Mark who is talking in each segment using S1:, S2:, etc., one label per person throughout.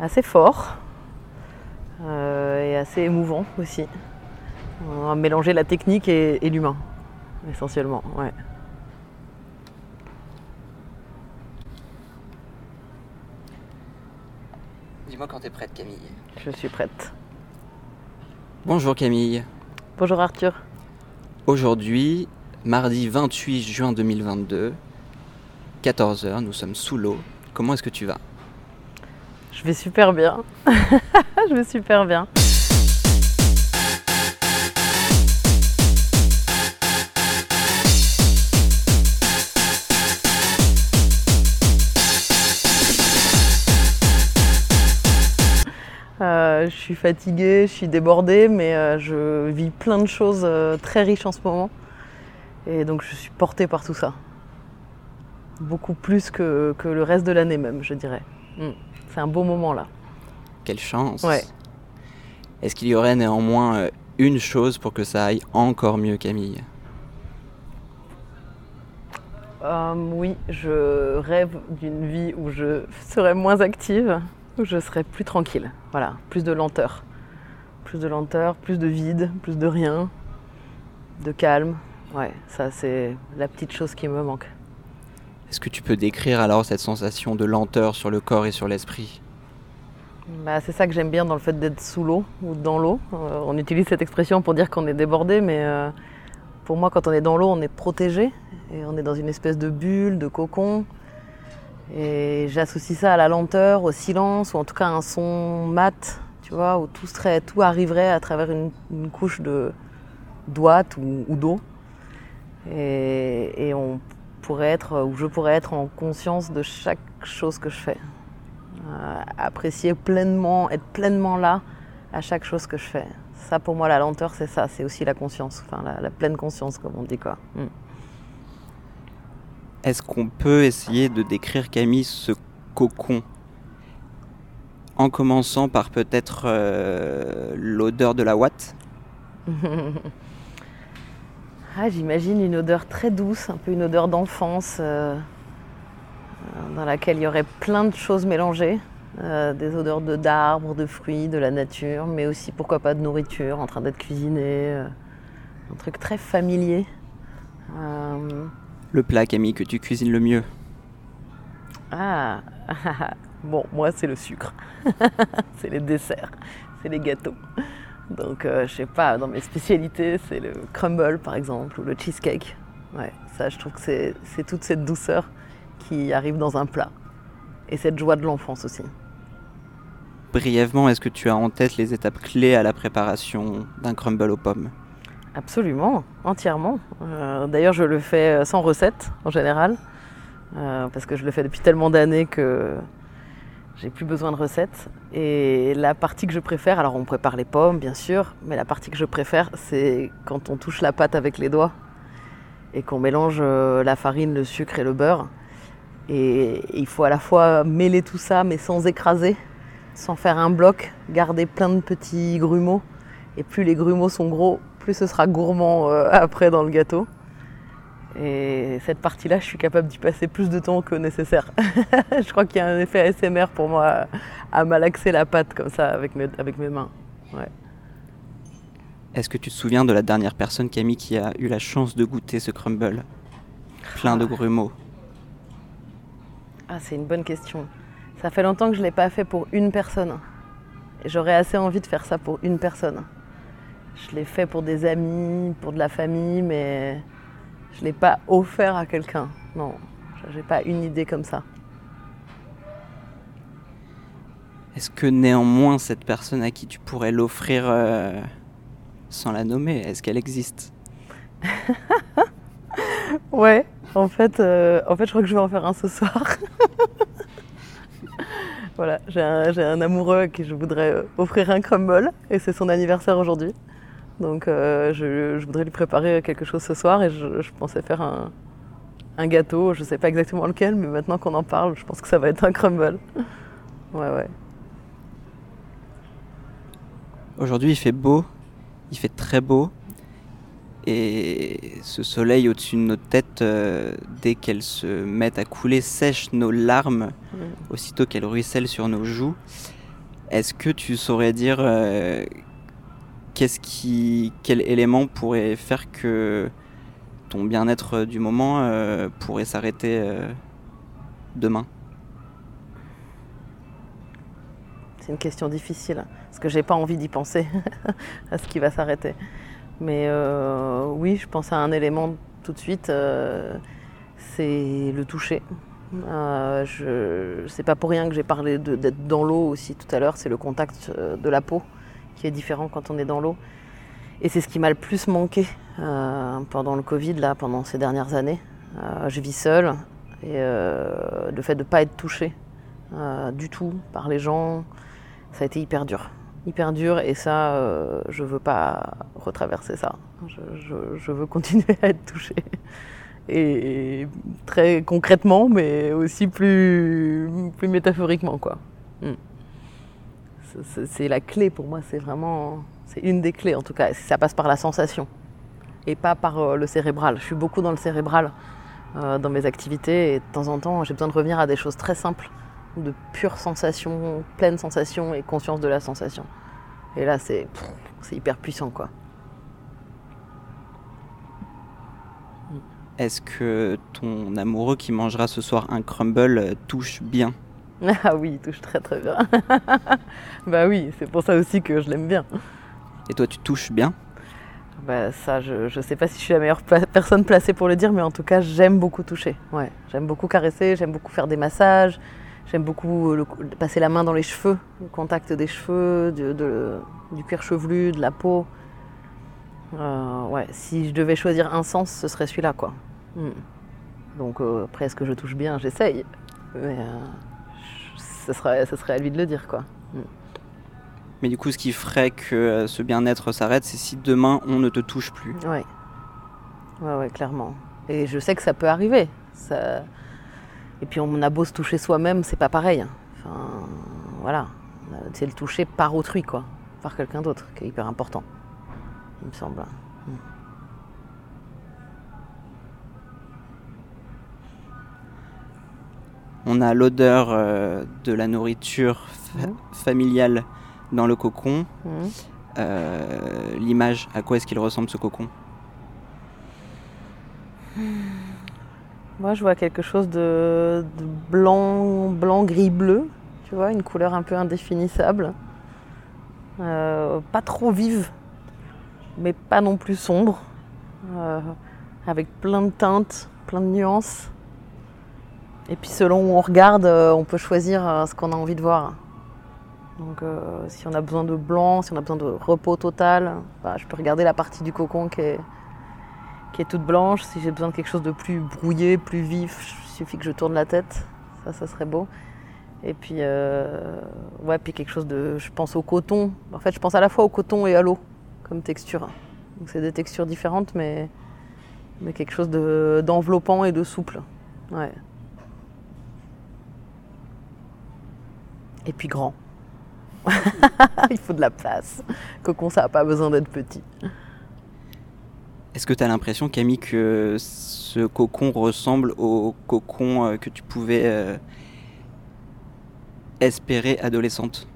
S1: assez fort euh, et assez émouvant aussi. On a mélangé la technique et, et l'humain, essentiellement. Ouais.
S2: Dis-moi quand t'es prête, Camille.
S1: Je suis prête.
S2: Bonjour, Camille.
S1: Bonjour Arthur.
S2: Aujourd'hui, mardi 28 juin 2022, 14h, nous sommes sous l'eau. Comment est-ce que tu vas?
S1: Je vais super bien. je vais super bien. Euh, je suis fatiguée, je suis débordée, mais euh, je vis plein de choses euh, très riches en ce moment. Et donc je suis portée par tout ça. Beaucoup plus que, que le reste de l'année même, je dirais. Mm. C'est un beau moment là.
S2: Quelle chance
S1: Ouais.
S2: Est-ce qu'il y aurait néanmoins euh, une chose pour que ça aille encore mieux, Camille?
S1: Euh, oui, je rêve d'une vie où je serais moins active, où je serais plus tranquille. Voilà, plus de lenteur. Plus de lenteur, plus de vide, plus de rien, de calme. Ouais, ça c'est la petite chose qui me manque.
S2: Est-ce que tu peux décrire alors cette sensation de lenteur sur le corps et sur l'esprit?
S1: Bah, c'est ça que j'aime bien dans le fait d'être sous l'eau ou dans l'eau. Euh, on utilise cette expression pour dire qu'on est débordé, mais euh, pour moi, quand on est dans l'eau, on est protégé et on est dans une espèce de bulle, de cocon. Et j'associe ça à la lenteur, au silence, ou en tout cas à un son mat, tu vois, où tout, serait, tout arriverait à travers une, couche de d'ouate ou, d'eau. Et on pourrait être, ou je pourrais être en conscience de chaque chose que je fais. Euh, apprécier pleinement, être pleinement là à chaque chose que je fais. Ça, pour moi, la lenteur, c'est ça, c'est aussi la conscience, enfin la, la pleine conscience, comme on dit quoi. Mm.
S2: Est-ce qu'on peut essayer de décrire, Camille, ce cocon? En commençant par peut-être euh, l'odeur de la ouate?
S1: Ah, J'imagine une odeur très douce, un peu une odeur d'enfance, euh, euh, dans laquelle il y aurait plein de choses mélangées. Euh, des odeurs de d'arbres, de fruits, de la nature, mais aussi pourquoi pas de nourriture en train d'être cuisinée. euh, un truc très familier.
S2: Le plat, Camille, que tu cuisines le mieux
S1: Ah, bon, moi c'est le sucre, c'est les desserts, c'est les gâteaux. Donc, euh, je sais pas, dans mes spécialités, c'est le crumble par exemple, ou le cheesecake. Ouais, ça, je trouve que c'est c'est toute cette douceur qui arrive dans un plat. Et cette joie de l'enfance aussi.
S2: Brièvement, est-ce que tu as en tête les étapes clés à la préparation d'un crumble aux pommes?
S1: Absolument, entièrement. Euh, D'ailleurs, je le fais sans recette en général, euh, parce que je le fais depuis tellement d'années que j'ai plus besoin de recettes. Et la partie que je préfère, alors on prépare les pommes bien sûr, mais la partie que je préfère, c'est quand on touche la pâte avec les doigts et qu'on mélange euh, la farine, le sucre et le beurre. Et il faut à la fois mêler tout ça, mais sans écraser, sans faire un bloc, garder plein de petits grumeaux. Et plus les grumeaux sont gros, plus ce sera gourmand euh, après dans le gâteau. Et cette partie-là, je suis capable d'y passer plus de temps que nécessaire. je crois qu'il y a un effet ASMR pour moi à malaxer la pâte comme ça avec mes, avec mes mains. Ouais.
S2: Est-ce que tu te souviens de la dernière personne, Camille, qui a eu la chance de goûter ce crumble Plein de grumeaux?
S1: Ah, c'est une bonne question. Ça fait longtemps que je ne l'ai pas fait pour une personne. Et j'aurais assez envie de faire ça pour une personne. Je l'ai fait pour des amis, pour de la famille, mais je ne l'ai pas offert à quelqu'un. Non, j'ai pas une idée comme ça.
S2: Est-ce que néanmoins cette personne à qui tu pourrais l'offrir euh, sans la nommer, est-ce qu'elle existe?
S1: Ouais, en fait, euh, en fait, je crois que je vais en faire un ce soir. voilà, j'ai un, un amoureux à qui je voudrais euh, offrir un crumble et c'est son anniversaire aujourd'hui. Donc euh, je, je voudrais lui préparer quelque chose ce soir et je, je pensais faire un, un gâteau, je sais pas exactement lequel, mais maintenant qu'on en parle, je pense que ça va être un crumble. Ouais, ouais.
S2: Aujourd'hui il fait beau, il fait très beau, et ce soleil au-dessus de nos têtes, euh, dès qu'elles se mettent à couler, sèche nos larmes, aussitôt qu'elles ruissellent sur nos joues. Est-ce que tu saurais dire euh, quel élément pourrait faire que ton bien-être du moment euh, pourrait s'arrêter euh, demain?
S1: C'est une question difficile parce que j'ai pas envie d'y penser à ce qui va s'arrêter. Mais euh, oui, je pense à un élément tout de suite, c'est le toucher. Je c'est pas pour rien que j'ai parlé d'être dans l'eau aussi tout à l'heure, c'est le contact de la peau qui est différent quand on est dans l'eau. Et c'est ce qui m'a le plus manqué euh, pendant le Covid, là, pendant ces dernières années. Euh, je vis seule et euh, le fait de ne pas être touchée du tout par les gens, ça a été hyper dur. Hyper dur et ça, je veux pas retraverser ça. Je, veux continuer à être touchée. Et très concrètement, mais aussi plus, plus métaphoriquement, quoi. Mm. C'est- la clé pour moi, c'est vraiment... C'est une des clés en tout cas. Ça passe par la sensation et pas par euh, le cérébral. Je suis beaucoup dans le cérébral euh, dans mes activités et de temps en temps, j'ai besoin de revenir à des choses très simples, de pure sensation, pleine sensation et conscience de la sensation. Et là, c'est hyper puissant, quoi.
S2: Est-ce que ton amoureux qui mangera ce soir un crumble euh, touche bien?
S1: Ah oui, il touche très très bien. bah oui, c'est pour ça aussi que je l'aime bien.
S2: Et toi, tu touches bien?
S1: Bah ça, je, je sais pas si je suis la meilleure pla- personne placée pour le dire, mais en tout cas, j'aime beaucoup toucher. Ouais, j'aime beaucoup caresser, j'aime beaucoup faire des massages, j'aime beaucoup euh, le- passer la main dans les cheveux, le contact des cheveux, de- de- du cuir chevelu, de la peau. Euh, ouais, si je devais choisir un sens, ce serait celui-là, quoi. Mm. Donc euh, après, est-ce que je touche bien? J'essaye, mais euh, ce serait, ce serait à lui de le dire, quoi.
S2: Mais du coup, ce qui ferait que euh, ce bien-être s'arrête, c'est si demain on ne te touche plus.
S1: Ouais. Ouais, ouais, clairement. Et je sais que ça peut arriver. Ça... Et puis on a beau se toucher soi-même, c'est pas pareil. Enfin, voilà. C'est le toucher par autrui, quoi. Par quelqu'un d'autre, qui est hyper important. Il me semble.
S2: On a l'odeur euh, de la nourriture fa-
S1: Mhm.
S2: familiale dans le cocon.
S1: Mhm.
S2: Euh, L'image, à quoi est-ce qu'il ressemble ce cocon?
S1: Moi, je vois quelque chose de, de blanc, blanc, gris, bleu. Tu vois, une couleur un peu indéfinissable. Euh, pas trop vive, mais pas non plus sombre. Avec plein de teintes, plein de nuances. Et puis, selon où on regarde, euh, on peut choisir euh, ce qu'on a envie de voir. Donc, euh, si on a besoin de blanc, si on a besoin de repos total, bah, je peux regarder la partie du cocon qui est, toute blanche. Si j'ai besoin de quelque chose de plus brouillé, plus vif, il suffit que je tourne la tête. Ça, ça serait beau. Et puis, ouais, puis quelque chose de. Je pense au coton. En fait, je pense à la fois au coton et à l'eau comme texture. Donc, c'est des textures différentes, mais, quelque chose de- d'enveloppant et de souple. Ouais. Et puis grand. Il faut de la place. Cocon, ça n'a pas besoin d'être petit.
S2: Est-ce que tu as l'impression, Camille, que ce cocon ressemble au cocon euh, que tu pouvais euh, espérer adolescente?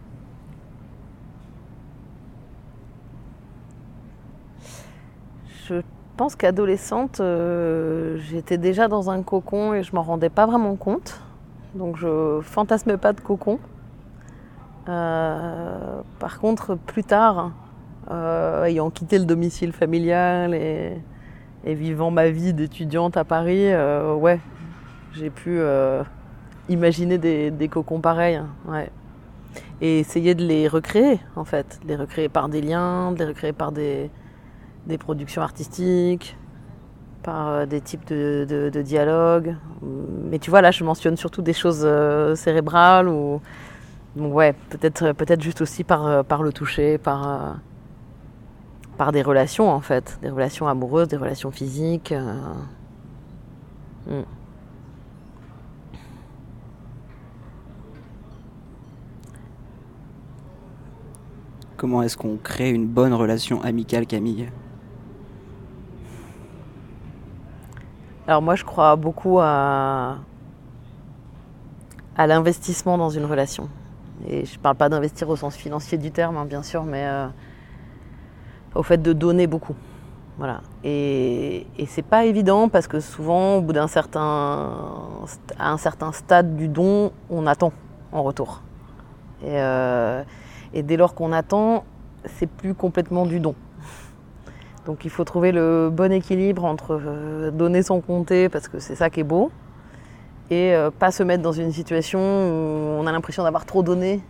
S1: Je pense qu'adolescente, euh, j'étais déjà dans un cocon et je m'en rendais pas vraiment compte. Donc je fantasmais pas de cocon. Euh, par contre, plus tard, euh, ayant quitté le domicile familial et, vivant ma vie d'étudiante à Paris, euh, ouais, j'ai pu imaginer des, cocons pareils. Ouais. Et essayer de les recréer, en fait. De les recréer par des liens, de les recréer par des, productions artistiques, par des types de, dialogues. Mais tu vois, là, je mentionne surtout des choses cérébrales ou. Donc, ouais, peut-être peut juste aussi par, euh, par le toucher, par, euh, par des relations, en fait. Des relations amoureuses, des relations physiques. euh. Mm.
S2: Comment est-ce qu'on crée une bonne relation amicale, Camille?
S1: Alors moi, je crois beaucoup à, à l'investissement dans une relation. Et je ne parle pas d'investir au sens financier du terme, hein, bien sûr, mais au fait de donner beaucoup. Voilà. Et, et c'est pas évident parce que souvent, au bout d'un certain, à un certain stade du don, on attend en retour. Et, euh, et dès lors qu'on attend, c'est plus complètement du don. Donc il faut trouver le bon équilibre entre euh, donner son compter parce que c'est ça qui est beau et euh, pas se mettre dans une situation où on a l'impression d'avoir trop donné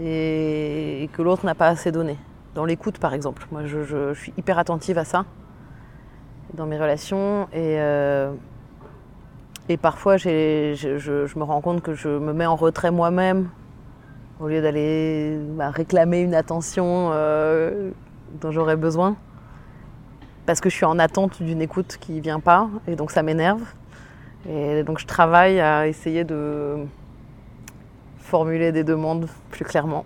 S1: et, que l'autre n'a pas assez donné dans l'écoute par exemple. Moi je, suis hyper attentive à ça dans mes relations et, euh, et parfois je, me rends compte que je me mets en retrait moi-même au lieu d'aller bah, réclamer une attention euh, dont j'aurais besoin parce que je suis en attente d'une écoute qui vient pas et donc ça m'énerve. Et donc je travaille à essayer de formuler des demandes plus clairement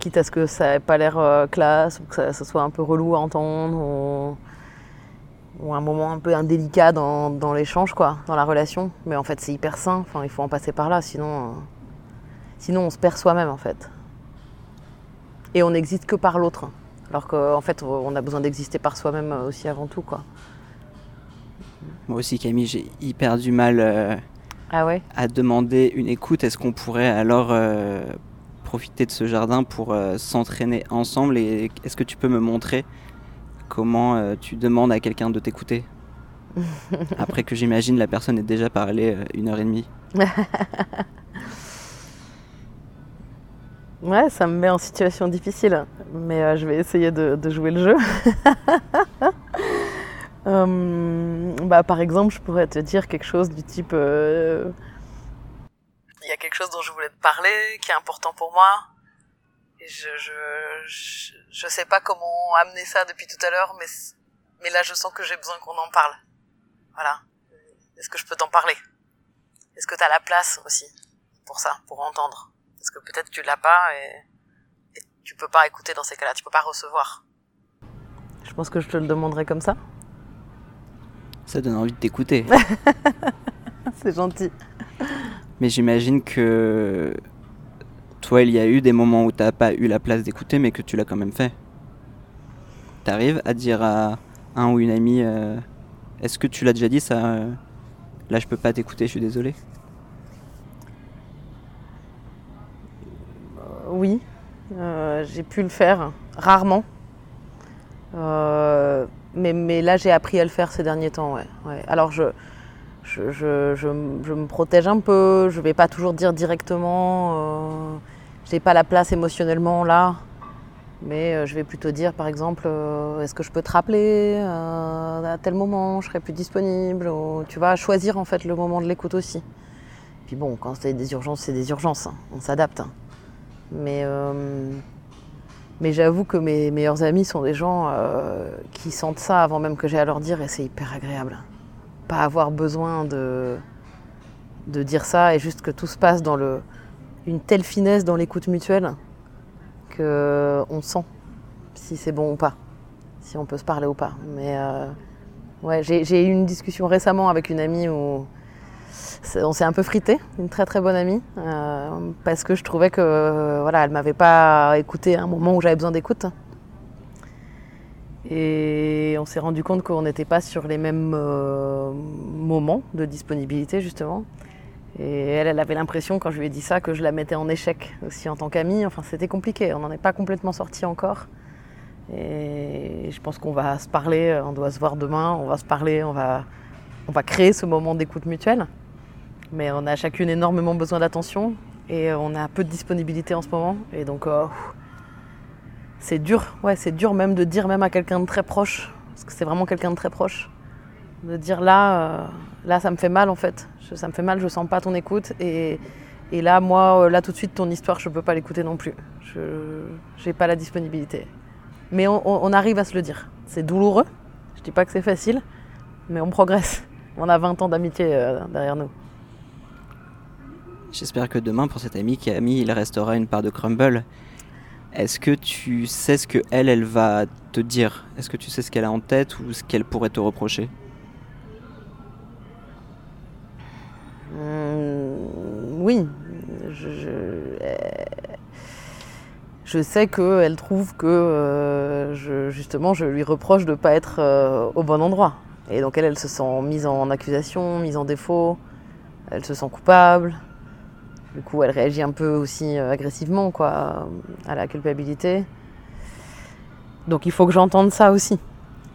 S1: quitte à ce que ça n'ait pas l'air euh, classe ou que ça, soit un peu relou à entendre ou, un moment un peu indélicat dans, dans l'échange, quoi, dans la relation. Mais en fait, c'est hyper sain. Enfin, il faut en passer par là, sinon, euh, sinon on se perd soi-même, en fait. Et on n'existe que par l'autre. Alors qu'en fait, on a besoin d'exister par soi-même aussi avant tout, quoi.
S2: Moi aussi, Camille, j'ai hyper du mal euh,
S1: ah ouais?
S2: à demander une écoute. Est-ce qu'on pourrait alors euh, profiter de ce jardin pour euh, s'entraîner ensemble? Et est-ce que tu peux me montrer comment tu demandes à quelqu'un de t'écouter? Après que j'imagine la personne ait déjà parlé une heure et demie.
S1: Ouais, ça me met en situation difficile, mais euh, je vais essayer de, de jouer le jeu. euh, bah, par exemple, je pourrais te dire quelque chose du type euh, il y a quelque chose dont je voulais te parler, qui est important pour moi. Et je, je, je, sais pas comment amener ça depuis tout à l'heure, mais, mais là je sens que j'ai besoin qu'on en parle. Voilà. Est-ce que je peux t'en parler? Est-ce que tu as la place aussi pour ça, pour entendre? Parce que peut-être tu l'as pas et, et tu peux pas écouter dans ces cas-là, tu peux pas recevoir. Je pense que je te le demanderai comme ça.
S2: Ça donne envie de t'écouter.
S1: C'est gentil.
S2: Mais j'imagine que toi, il y a eu des moments où tu n'as pas eu la place d'écouter, mais que tu l'as quand même fait. Tu arrives à dire à un ou une amie euh, Est-ce que tu l'as déjà dit ça euh, Là, je peux pas t'écouter, je suis désolé?
S1: Euh, oui, j'ai pu le faire, rarement. Mais, mais là, j'ai appris à le faire ces derniers temps. Ouais. Alors, je, je, je, je, je, me protège un peu, je vais pas toujours dire directement, euh, j'ai pas la place émotionnellement là, mais euh, je vais plutôt dire par exemple, euh, est-ce que je peux te rappeler euh, à tel moment, je serai plus disponible, ou, tu vas choisir en fait le moment de l'écoute aussi. Puis bon, quand c'est des urgences, c'est des urgences, hein, on s'adapte. Hein. Mais, mais j'avoue que mes meilleurs amis sont des gens euh, qui sentent ça avant même que j'ai à leur dire et c'est hyper agréable pas avoir besoin de, de dire ça et juste que tout se passe dans le, une telle finesse dans l'écoute mutuelle que on sent si c'est bon ou pas, si on peut se parler ou pas. Mais euh, ouais, j'ai eu une discussion récemment avec une amie où on s'est un peu frité, une très très bonne amie, euh, parce que je trouvais que voilà, elle m'avait pas écouté à un moment où j'avais besoin d'écoute. Et on s'est rendu compte qu'on n'était pas sur les mêmes euh, moments de disponibilité, justement. Et elle, elle avait l'impression, quand je lui ai dit ça, que je la mettais en échec aussi en tant qu'amie. Enfin, c'était compliqué, on n'en est pas complètement sorti encore. Et je pense qu'on va se parler, on doit se voir demain, on va se parler, on va, on va créer ce moment d'écoute mutuelle. Mais on a chacune énormément besoin d'attention et on a peu de disponibilité en ce moment. Et donc, oh, c'est dur, ouais, c'est dur même de dire même à quelqu'un de très proche, parce que c'est vraiment quelqu'un de très proche, de dire là, euh, là ça me fait mal en fait, ça me fait mal, je sens pas ton écoute et, et là moi, euh, là tout de suite ton histoire, je peux pas l'écouter non plus, je j'ai pas la disponibilité. Mais on, arrive à se le dire, c'est douloureux, je dis pas que c'est facile, mais on progresse, on a 20 ans d'amitié euh, derrière nous.
S2: J'espère que demain pour cette amie Camille, il restera une part de crumble. Est-ce que tu sais ce que elle, elle va te dire? Est-ce que tu sais ce qu'elle a en tête ou ce qu'elle pourrait te reprocher?
S1: Mmh, Oui. Je, je, je sais qu'elle trouve que euh, je, justement je lui reproche de ne pas être euh, au bon endroit. Et donc elle, elle se sent mise en accusation, mise en défaut, elle se sent coupable. Du coup, elle réagit un peu aussi euh, agressivement quoi, à la culpabilité. Donc il faut que j'entende ça aussi.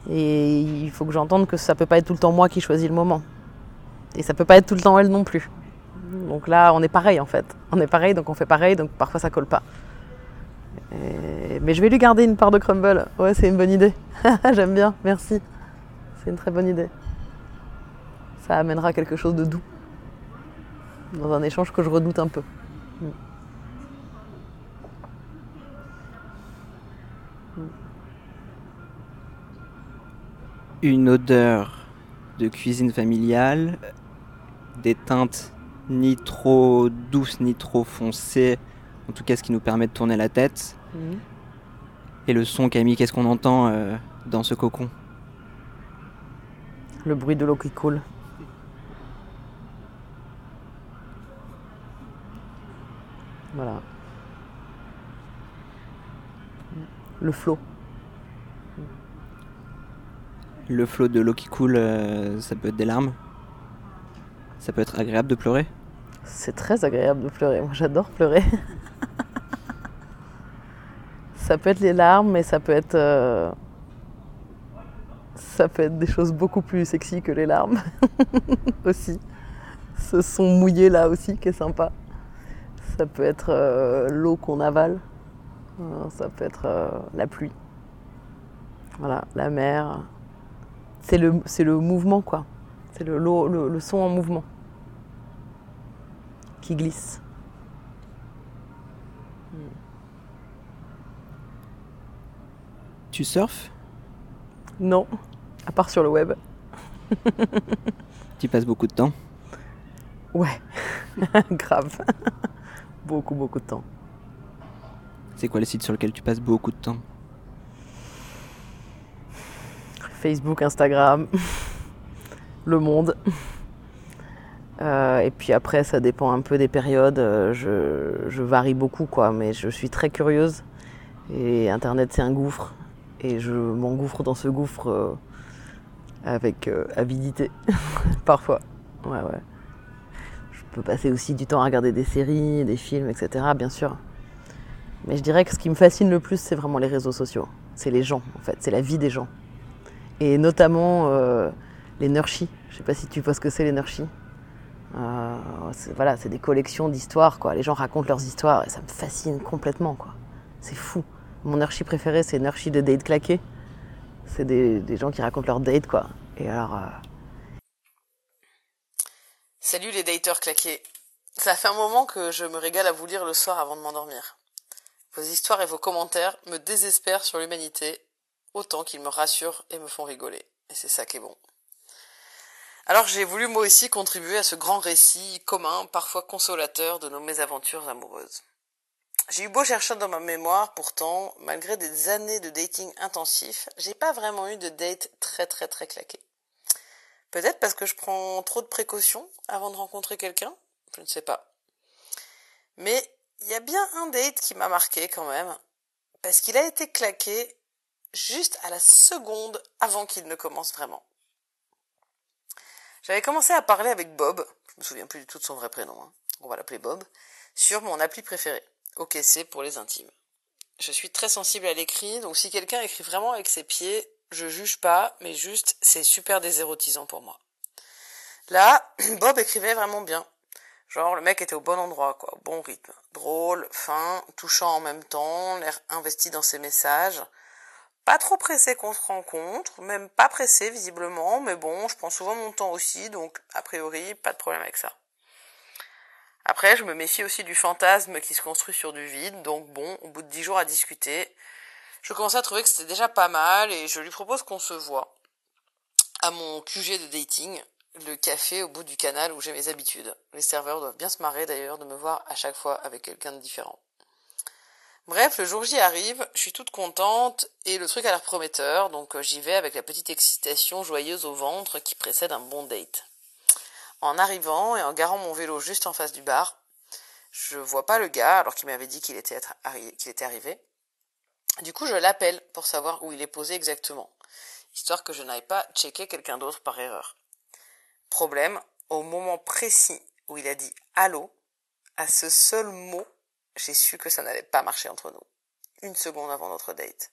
S1: Et il faut que j'entende que ça peut pas être tout le temps moi qui choisis le moment. Et ça peut pas être tout le temps elle non plus. Donc là, on est pareil en fait. On est pareil, donc on fait pareil, donc parfois ça colle pas. Mais je vais lui garder une part de crumble. Ouais, c'est une bonne idée. J'aime bien, merci. C'est une très bonne idée. Ça amènera quelque chose de doux. Dans un échange que je redoute un peu.
S2: Une odeur de cuisine familiale, des teintes ni trop douces ni trop foncées, en tout cas ce qui nous permet de tourner la tête.
S1: Mhm.
S2: Et le son, Camille, qu'est-ce qu'on entend euh, dans ce cocon?
S1: Le bruit de l'eau qui coule. Voilà. Le flot.
S2: Le flot de l'eau qui coule, euh, ça peut être des larmes Ça peut être agréable de pleurer
S1: C'est très agréable de pleurer. Moi, j'adore pleurer. ça peut être les larmes, mais ça peut être. euh, Ça peut être des choses beaucoup plus sexy que les larmes aussi. Ce son mouillé là aussi qui est sympa. Ça peut être euh, l'eau qu'on avale. Euh, Ça peut être euh, la pluie. Voilà, la mer. C'est le, c'est le mouvement quoi. C'est le, le son en mouvement qui glisse.
S2: Tu surfes?
S1: Non, à part sur le web.
S2: Tu passes beaucoup de temps?
S1: Ouais, grave. Beaucoup, beaucoup de temps.
S2: C'est quoi le site sur lequel tu passes beaucoup de temps?
S1: Facebook, Instagram, Le Monde. Euh, et puis après, ça dépend un peu des périodes. Euh, Je, je varie beaucoup, quoi. Mais je suis très curieuse. Et Internet, c'est un gouffre. Et je m'engouffre dans ce gouffre euh, avec euh, avidité, parfois. Ouais, ouais. Peux passer aussi du temps à regarder des séries, des films, etc., bien sûr. Mais je dirais que ce qui me fascine le plus, c'est vraiment les réseaux sociaux. C'est les gens, en fait. C'est la vie des gens. Et notamment euh, les nurshis. Je sais pas si tu vois ce que c'est les nurshis. Euh, voilà, c'est des collections d'histoires, quoi. Les gens racontent leurs histoires et ça me fascine complètement, quoi. C'est fou. Mon nurshi préféré, c'est nurshi de date claqué. C'est des, des gens qui racontent leurs dates, quoi. Et alors. euh, Salut les dateurs claqués. Ça fait un moment que je me régale à vous lire le soir avant de m'endormir. Vos histoires et vos commentaires me désespèrent sur l'humanité, autant qu'ils me rassurent et me font rigoler. Et c'est ça qui est bon. Alors j'ai voulu moi aussi contribuer à ce grand récit commun, parfois consolateur, de nos mésaventures amoureuses. J'ai eu beau chercher dans ma mémoire, pourtant, malgré des années de dating intensif, j'ai pas vraiment eu de date très très très claqué. Peut-être parce que je prends trop de précautions avant de rencontrer quelqu'un, je ne sais pas. Mais il y a bien un date qui m'a marqué quand même, parce qu'il a été claqué juste à la seconde avant qu'il ne commence vraiment. J'avais commencé à parler avec Bob, je me souviens plus du tout de son vrai prénom, hein. on va l'appeler Bob, sur mon appli préféré, OKC pour les intimes. Je suis très sensible à l'écrit, donc si quelqu'un écrit vraiment avec ses pieds, je juge pas, mais juste c'est super désérotisant pour moi. Là, Bob écrivait vraiment bien. Genre le mec était au bon endroit, quoi, bon rythme. Drôle, fin, touchant en même temps, l'air investi dans ses messages. Pas trop pressé qu'on se rencontre, même pas pressé visiblement, mais bon, je prends souvent mon temps aussi, donc a priori, pas de problème avec ça. Après, je me méfie aussi du fantasme qui se construit sur du vide, donc bon, au bout de dix jours à discuter, je commençais à trouver que c'était déjà pas mal et je lui propose qu'on se voit à mon QG de dating, le café au bout du canal où j'ai mes habitudes. Les serveurs doivent bien se marrer d'ailleurs de me voir à chaque fois avec quelqu'un de différent. Bref, le jour J arrive, je suis toute contente et le truc a l'air prometteur, donc euh, j'y vais avec la petite excitation joyeuse au ventre qui précède un bon date. En arrivant et en garant mon vélo juste en face du bar, Je vois pas le gars alors qu'il m'avait dit qu'il était, qu'il était arrivé. Du coup, je l'appelle pour savoir où il est posé exactement, histoire que je n'aille pas checker quelqu'un d'autre par erreur. Problème, au moment précis où il a dit allô, à ce seul mot, j'ai su que ça n'allait pas marcher entre nous. Une seconde avant notre date.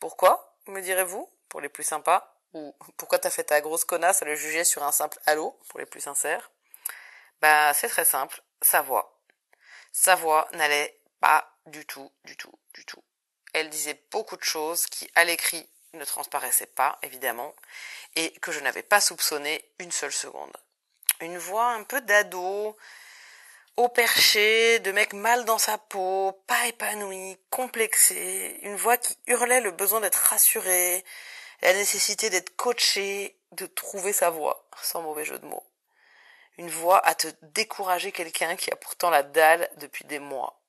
S1: Pourquoi, me direz-vous, pour les plus sympas? Ou pourquoi t'as fait ta grosse connasse à le juger sur un simple allô, pour les plus sincères? Bah, c'est très simple, sa voix. Sa voix n'allait pas du tout, du tout, du tout. Elle disait beaucoup de choses qui, à l'écrit, ne transparaissaient pas, évidemment, et que je n'avais pas soupçonné une seule seconde. Une voix un peu d'ado, au perché, de mec mal dans sa peau, pas épanoui, complexé, une voix qui hurlait le besoin d'être rassuré, la nécessité d'être coaché, de trouver sa voix, sans mauvais jeu de mots. Une voix à te décourager quelqu'un qui a pourtant la dalle depuis des mois.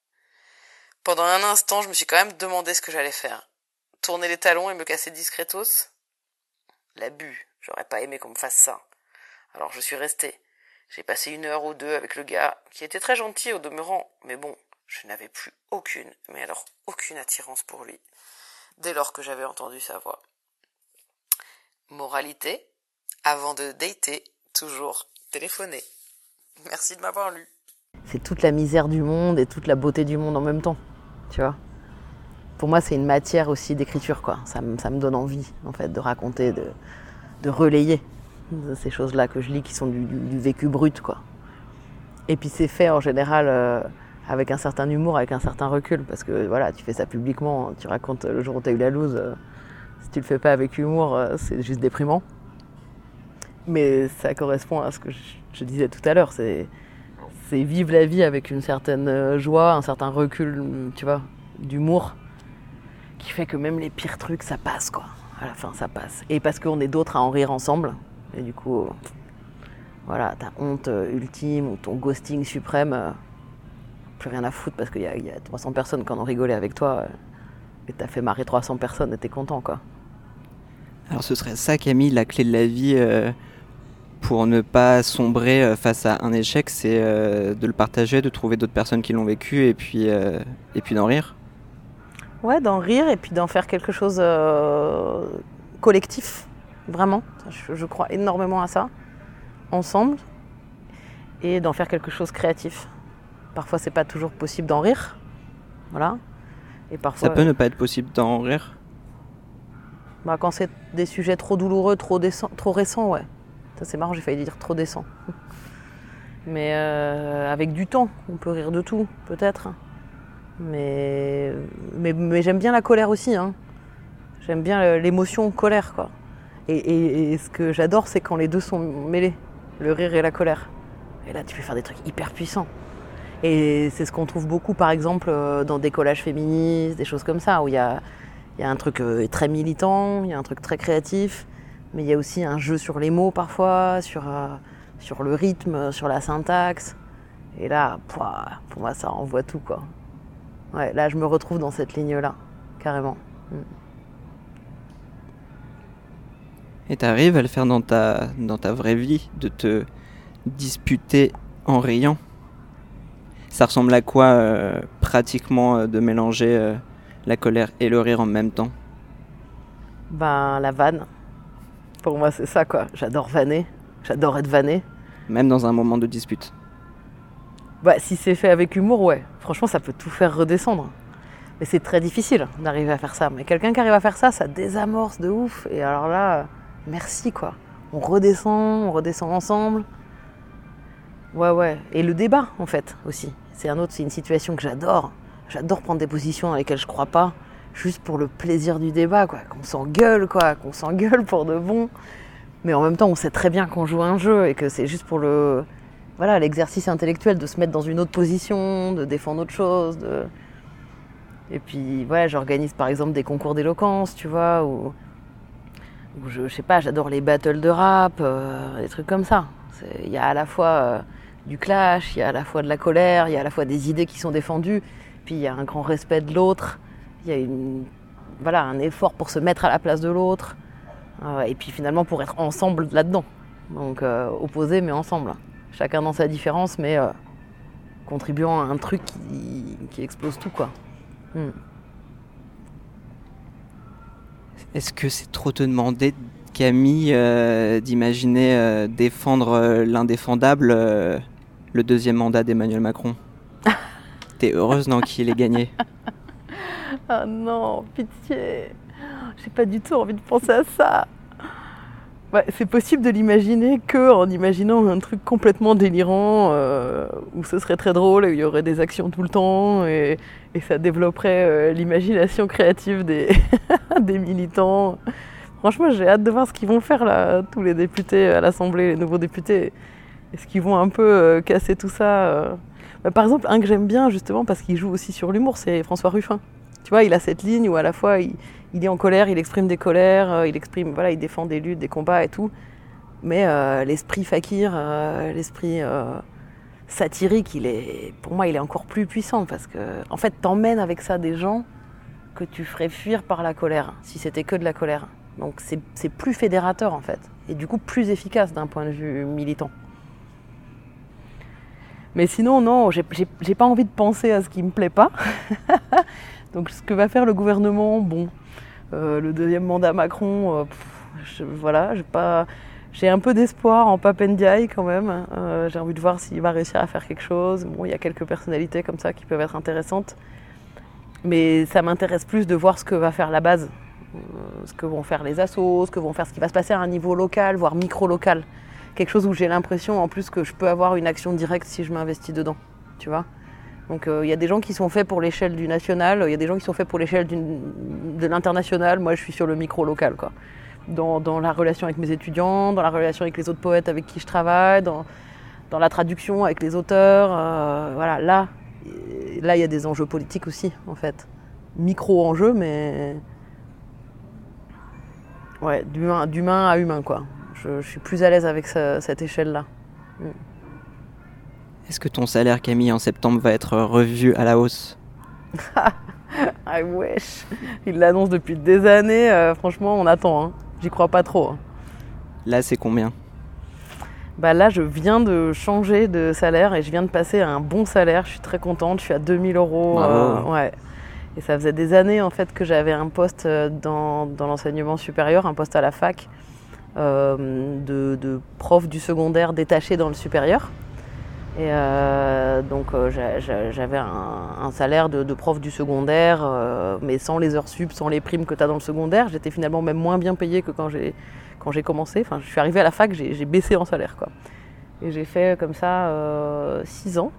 S1: Pendant un instant, je me suis quand même demandé ce que j'allais faire. Tourner les talons et me casser discretos? L'abus. J'aurais pas aimé qu'on me fasse ça. Alors je suis resté. J'ai passé une heure ou deux avec le gars, qui était très gentil au demeurant, mais bon, je n'avais plus aucune, mais alors aucune attirance pour lui, dès lors que j'avais entendu sa voix. Moralité, avant de dater, toujours téléphoner. Merci de m'avoir lu. C'est toute la misère du monde et toute la beauté du monde en même temps tu vois. Pour moi, c'est une matière aussi d'écriture, quoi. Ça, ça, me donne envie, en fait, de raconter, de, de relayer ces choses-là que je lis qui sont du, vécu brut, quoi. Et puis c'est fait en général euh, avec un certain humour, avec un certain recul, parce que voilà, tu fais ça publiquement, tu racontes le jour où tu as eu la loose. Euh, si tu le fais pas avec humour, euh, c'est juste déprimant. Mais ça correspond à ce que je, je disais tout à l'heure, c'est c'est vivre la vie avec une certaine euh, joie, un certain recul, tu vois, d'humour, qui fait que même les pires trucs, ça passe, quoi. À la fin, ça passe. Et parce qu'on est d'autres à en rire ensemble. Et du coup, voilà, ta honte euh, ultime ou ton ghosting suprême, euh, plus rien à foutre parce qu'il y, a 300 personnes qui en ont rigolé avec toi. et t'as fait marrer 300 personnes et t'es content, quoi.
S2: Alors ce serait ça, Camille, la clé de la vie pour ne pas sombrer euh, face à un échec, c'est euh, de le partager, de trouver d'autres personnes qui l'ont vécu et puis, euh, et puis d'en rire.
S1: Ouais, d'en rire et puis d'en faire quelque chose collectif, vraiment. Je, crois énormément à ça, ensemble, et d'en faire quelque chose créatif. Parfois, c'est pas toujours possible d'en rire, voilà.
S2: Et parfois, ça peut ne pas être possible d'en rire?
S1: Bah, quand c'est des sujets trop douloureux, trop, trop récents, ouais c'est marrant, j'ai failli dire trop décent. Mais euh, avec du temps, on peut rire de tout, peut-être. Mais, mais, j'aime bien la colère aussi. Hein. J'aime bien l'émotion colère, quoi. Et, ce que j'adore, c'est quand les deux sont mêlés, le rire et la colère. Et là, tu peux faire des trucs hyper puissants. Et c'est ce qu'on trouve beaucoup, par exemple, euh, dans des collages féministes, des choses comme ça, où il y a, y a, un truc euh, très militant, il y a un truc très créatif, mais il y a aussi un jeu sur les mots parfois, sur, euh, sur le rythme, sur la syntaxe. Et là, pour moi, ça envoie tout, quoi. Ouais, là, je me retrouve dans cette ligne-là, carrément. Mm.
S2: Et tu arrives à le faire dans ta, dans ta vraie vie, de te disputer en riant? Ça ressemble à quoi, euh, pratiquement, euh, de mélanger la colère et le rire en même temps?
S1: Ben, la vanne. Pour moi, c'est ça, quoi. J'adore vanner. J'adore être vanné.
S2: Même dans un moment de dispute.
S1: Bah, si c'est fait avec humour, ouais. Franchement, ça peut tout faire redescendre. Mais c'est très difficile d'arriver à faire ça. Mais quelqu'un qui arrive à faire ça, ça désamorce de ouf. Et alors là, merci, quoi. On redescend, on redescend ensemble. Ouais, ouais. Et le débat, en fait, aussi. C'est un autre, c'est une situation que j'adore. J'adore prendre des positions dans lesquelles je crois pas juste pour le plaisir du débat, quoi, qu'on s'engueule, quoi, qu'on s'engueule pour de bon. Mais en même temps, on sait très bien qu'on joue un jeu et que c'est juste pour le, voilà, l'exercice intellectuel de se mettre dans une autre position, de défendre autre chose. De... Et puis, voilà, j'organise par exemple des concours d'éloquence, tu vois, ou, je, sais pas, j'adore les battles de rap, euh, des trucs comme ça. Il y a à la fois euh, du clash, il y a à la fois de la colère, il y a à la fois des idées qui sont défendues, puis il y a un grand respect de l'autre il y a une, voilà, un effort pour se mettre à la place de l'autre, euh, et puis finalement pour être ensemble là-dedans. Donc euh, opposés mais ensemble. Chacun dans sa différence, mais euh, contribuant à un truc qui, explose tout, quoi. Hmm.
S2: Est-ce que c'est trop te demander, Camille, d'imaginer défendre l'indéfendable, le deuxième mandat d'Emmanuel Macron? T'es heureuse, non, qu'il ait gagné?
S1: Ah non, pitié J'ai pas du tout envie de penser à ça c'est possible de l'imaginer que en imaginant un truc complètement délirant euh, où ce serait très drôle et où il y aurait des actions tout le temps et, ça développerait euh, l'imagination créative des, des militants. Franchement, j'ai hâte de voir ce qu'ils vont faire là, tous les députés à l'Assemblée, les nouveaux députés. Est-ce qu'ils vont un peu euh, casser tout ça bah, Par exemple, un que j'aime bien justement parce qu'il joue aussi sur l'humour, c'est François Ruffin. Tu vois, il a cette ligne où à la fois il, il est en colère, il exprime des colères, euh, il exprime, voilà, il défend des luttes, des combats et tout. Mais euh, l'esprit fakir, euh, l'esprit satirique, il est, pour moi, il est encore plus puissant parce que, en fait, t'emmènes avec ça des gens que tu ferais fuir par la colère, si c'était que de la colère. Donc c'est plus fédérateur en fait, et du coup plus efficace d'un point de vue militant. Mais sinon, non, j'ai pas envie de penser à ce qui me plaît pas. Donc ce que va faire le gouvernement, bon, euh, le deuxième mandat Macron, euh, voilà, j'ai pas, j'ai un peu d'espoir en Papendiaï quand même. Euh, j'ai envie de voir s'il va réussir à faire quelque chose. Bon, il y a quelques personnalités comme ça qui peuvent être intéressantes, mais ça m'intéresse plus de voir ce que va faire la base, ce que vont faire les assos, ce que vont faire, ce qui va se passer à un niveau local, voire micro-local. Quelque chose où j'ai l'impression en plus que je peux avoir une action directe si je m'investis dedans, tu vois. Donc euh, il y a des gens qui sont faits pour l'échelle du national, il y a des gens qui sont faits pour l'échelle de l'international. Moi, je suis sur le micro local, quoi. Dans, la relation avec mes étudiants, dans la relation avec les autres poètes avec qui je travaille, dans, la traduction avec les auteurs. Euh, voilà, là, là, il y a des enjeux politiques aussi, en fait. Micro enjeux, mais ouais, d'humain à humain, quoi. Je, suis plus à l'aise avec cette échelle-là. Mm.
S2: Est-ce que ton salaire, Camille, en septembre va être revu à la hausse
S1: I wish. Il l'annonce depuis des années. Euh, franchement, on attend. Hein. J'y crois pas trop. Hein.
S2: Là, c'est combien
S1: bah là, je viens de changer de salaire et je viens de passer à un bon salaire. Je suis très contente. Je suis à 2000 euros. Euh, ouais. Et ça faisait des années en fait que j'avais un poste euh, dans, dans l'enseignement supérieur, un poste à la fac de, de, prof du secondaire détaché dans le supérieur. Et euh, donc euh, j'avais un, salaire de, prof du secondaire, euh, mais sans les heures sup, sans les primes que tu as dans le secondaire. J'étais finalement même moins bien payé que quand j'ai, commencé. Enfin, je suis arrivée à la fac, j'ai, baissé en salaire. Quoi. Et j'ai fait comme ça six ans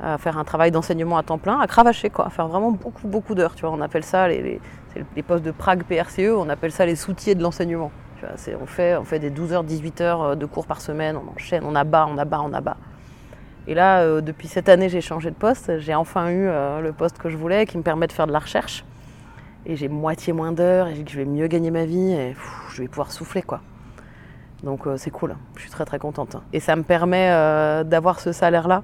S1: à faire un travail d'enseignement à temps plein, à cravacher, quoi, à faire vraiment beaucoup, beaucoup d'heures. Tu vois, on appelle ça les, les, postes de Prague PRCE, on appelle ça les soutiers de l'enseignement. On, fait, on fait des 12 heures, 18 heures de cours par semaine, on enchaîne, on abat, on abat, on abat. Et là, euh, depuis cette année, j'ai changé de poste. J'ai enfin eu euh, le poste que je voulais, qui me permet de faire de la recherche. Et j'ai moitié moins d'heures, et je vais mieux gagner ma vie, et je vais pouvoir souffler, quoi. Donc euh, c'est cool, je suis très très contente. Et ça me permet d'avoir ce salaire-là,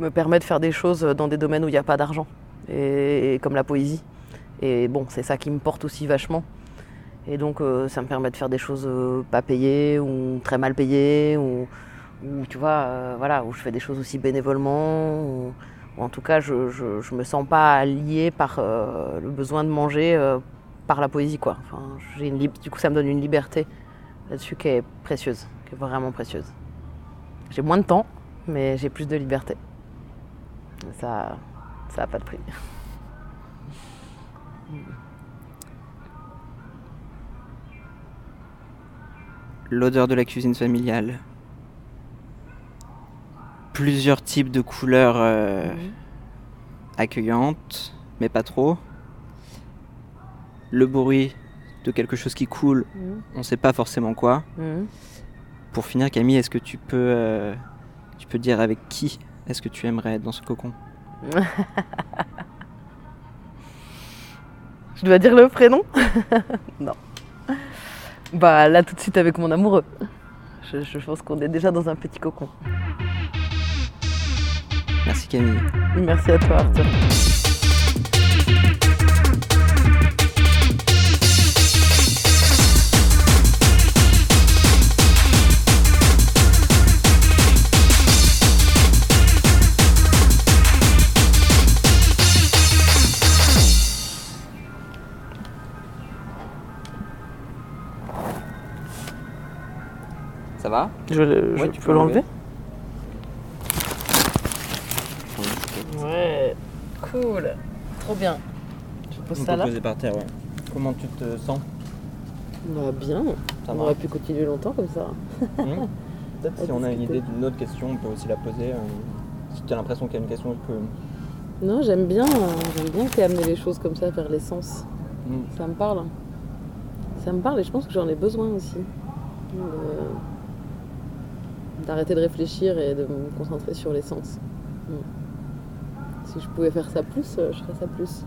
S1: me permet de faire des choses dans des domaines où il n'y a pas d'argent, et, comme la poésie. Et bon, c'est ça qui me porte aussi vachement. Et donc ça me permet de faire des choses pas payées, ou très mal payées, ou où tu vois, euh, voilà, où je fais des choses aussi bénévolement, ou, en tout cas je, ne me sens pas liée par euh, le besoin de manger euh, par la poésie quoi. Enfin, une du coup ça me donne une liberté là-dessus qui est précieuse, qui est vraiment précieuse. J'ai moins de temps, mais j'ai plus de liberté. Ça, ça n'a pas de prix.
S2: L'odeur de la cuisine familiale, plusieurs types de couleurs euh, mhm. accueillantes, mais pas trop. Le bruit de quelque chose qui coule, mhm. on ne sait pas forcément quoi. Mhm. Pour finir, Camille, est-ce que tu peux, euh, tu peux dire avec qui est-ce que tu aimerais être dans ce cocon?
S1: Je dois dire le prénom? Non. Bah là tout de suite avec mon amoureux. je pense qu'on est déjà dans un petit cocon.
S2: Merci Camille.
S1: Merci à toi Ça
S2: va?
S1: Je, je
S2: ouais,
S1: peux l'enlever? Cool. Trop bien. Je pose ça
S2: peut
S1: là
S2: poser par terre, ouais. Comment tu te sens
S1: Bah bien.
S2: Ça
S1: on
S2: va
S1: aurait pu continuer longtemps comme ça.
S2: Hmm. Peut-être si on a une idée d'une autre question, on peut aussi la poser. euh, si tu as l'impression qu'il y a une question que.
S1: Non, j'aime bien, euh, j'aime bien que tu amené les choses comme ça vers l'essence.
S2: Hmm.
S1: Ça me parle. Ça me parle et je pense que j'en ai besoin aussi. De- D'arrêter de réfléchir et de me concentrer sur l'essence. Si je pouvais faire ça plus, euh, je ferais ça plus.